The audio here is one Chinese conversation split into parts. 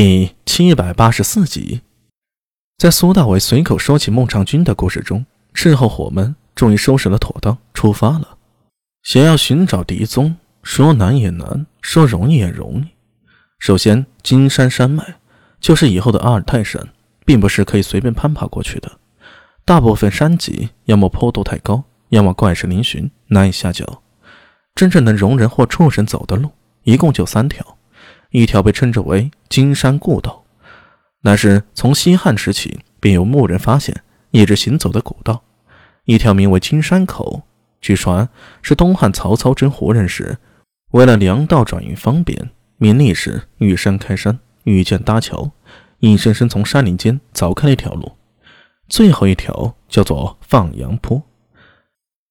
第七百八十四集，在苏大伟随口说起孟尝君的故事中，斥候伙们终于收拾了妥当，出发了。想要寻找狄宗，说难也难，说容易也容易。首先，金山山脉就是以后的阿尔泰山，并不是可以随便攀爬过去的。大部分山脊要么坡度太高，要么怪石嶙峋，难以下脚。真正能容人或畜生走的路，一共就三条。一条被称之为金山故道，那是从西汉时起便有牧人发现一直行走的古道；一条名为金山口，据传是东汉曹操征胡人时，为了粮道转运方便，命力时遇山开山，遇涧搭桥，硬生生从山林间凿开了一条路；最后一条叫做放羊坡，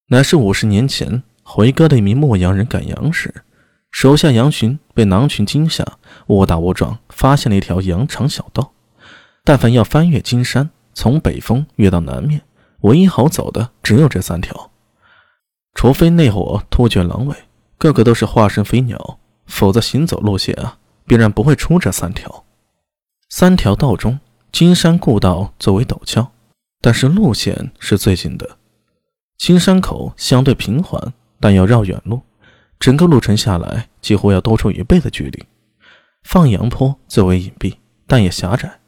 乃是五十年前回歌的一名牧羊人赶羊时。手下羊群被狼群惊吓，误打误撞发现了一条羊肠小道。但凡要翻越金山，从北峰越到南面，唯一好走的只有这三条。除非那伙突厥狼尾个个都是化身飞鸟，否则行走路线啊，必然不会出这三条。三条道中，金山故道作为陡峭，但是路线是最近的。金山口相对平缓，但要绕远路。整个路程下来，几乎要多出一倍的距离。放羊坡最为隐蔽，但也狭窄，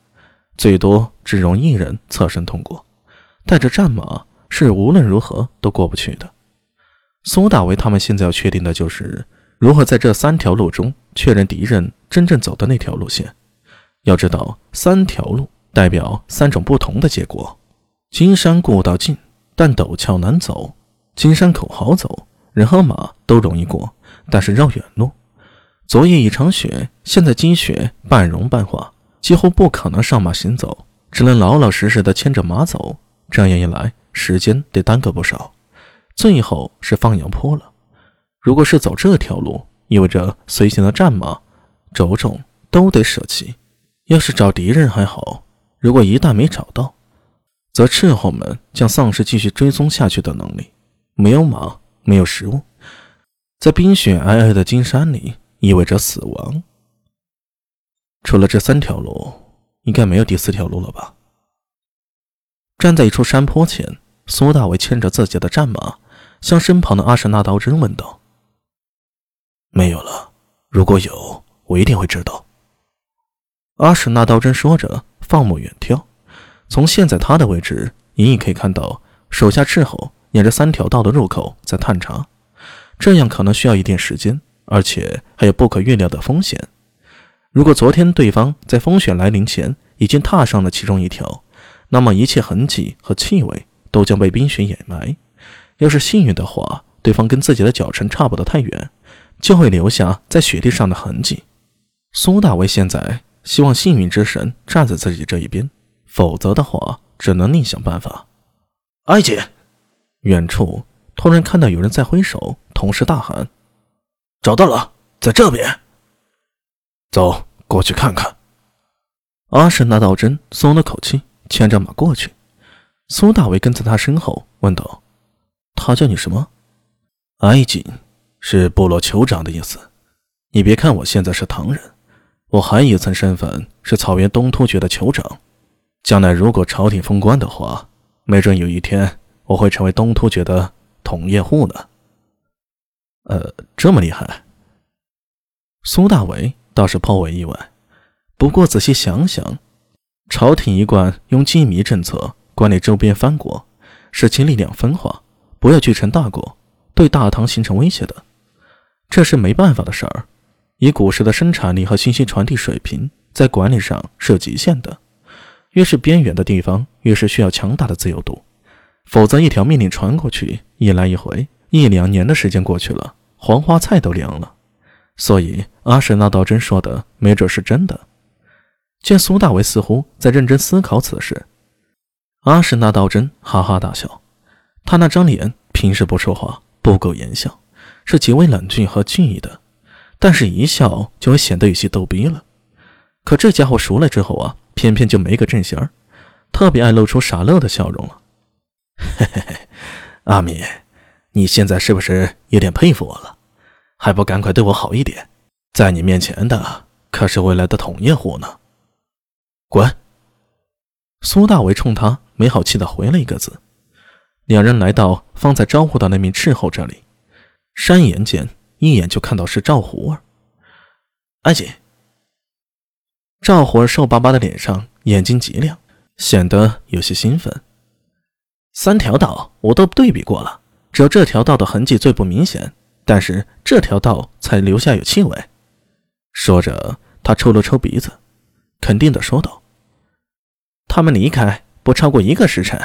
最多只容一人侧身通过，带着战马是无论如何都过不去的。苏大为他们现在要确定的就是如何在这三条路中确认敌人真正走的那条路线。要知道，三条路代表三种不同的结果：金山故道近，但陡峭难走；金山口好走。人和马都容易过，但是绕远路。昨夜一场雪，现在积雪半融半化，几乎不可能上马行走，只能老老实实的牵着马走。这样一来，时间得耽搁不少。最后是放羊坡了。如果是走这条路，意味着随行的战马、种种都得舍弃。要是找敌人还好，如果一旦没找到，则斥候们将丧失继续追踪下去的能力。没有马。没有食物，在冰雪皑皑的金山里，意味着死亡。除了这三条路，应该没有第四条路了吧？站在一处山坡前，苏大伟牵着自己的战马，向身旁的阿什纳刀真问道：“没有了。如果有，我一定会知道。”阿什纳刀真说着，放目远眺，从现在他的位置，隐隐可以看到手下斥候。沿着三条道的入口在探查，这样可能需要一定时间，而且还有不可预料的风险。如果昨天对方在风雪来临前已经踏上了其中一条，那么一切痕迹和气味都将被冰雪掩埋。要是幸运的话，对方跟自己的脚程差不得太远，就会留下在雪地上的痕迹。苏大为现在希望幸运之神站在自己这一边，否则的话，只能另想办法。艾姐。远处突然看到有人在挥手，同时大喊：“找到了，在这边！”走过去看看。阿什拿道真松了口气，牵着马过去。苏大为跟在他身后，问道：“他叫你什么？”“埃及，是部落酋长的意思。你别看我现在是唐人，我还有一层身份是草原东突厥的酋长。将来如果朝廷封官的话，没准有一天……”我会成为东突厥的统业户呢。呃，这么厉害？苏大为倒是颇为意外。不过仔细想想，朝廷一贯用机密政策管理周边藩国，使其力量分化，不要聚成大国，对大唐形成威胁的，这是没办法的事儿。以古时的生产力和信息传递水平，在管理上是有极限的。越是边远的地方，越是需要强大的自由度。否则，一条命令传过去，一来一回，一两年的时间过去了，黄花菜都凉了。所以，阿什纳道真说的没准是真的。见苏大为似乎在认真思考此事，阿什纳道真哈哈大笑。他那张脸平时不说话，不苟言笑，是极为冷峻和俊逸的，但是一笑就会显得有些逗逼了。可这家伙熟了之后啊，偏偏就没个正形儿，特别爱露出傻乐的笑容了。嘿嘿嘿，阿米，你现在是不是有点佩服我了？还不赶快对我好一点！在你面前的可是未来的统叶户呢。滚！苏大为冲他没好气的回了一个字。两人来到方才招呼的那名斥候这里，山岩间一眼就看到是赵虎儿。安姐。赵虎儿瘦巴巴的脸上眼睛极亮，显得有些兴奋。三条道我都对比过了，只有这条道的痕迹最不明显，但是这条道才留下有气味。说着，他抽了抽鼻子，肯定的说道：“他们离开不超过一个时辰。”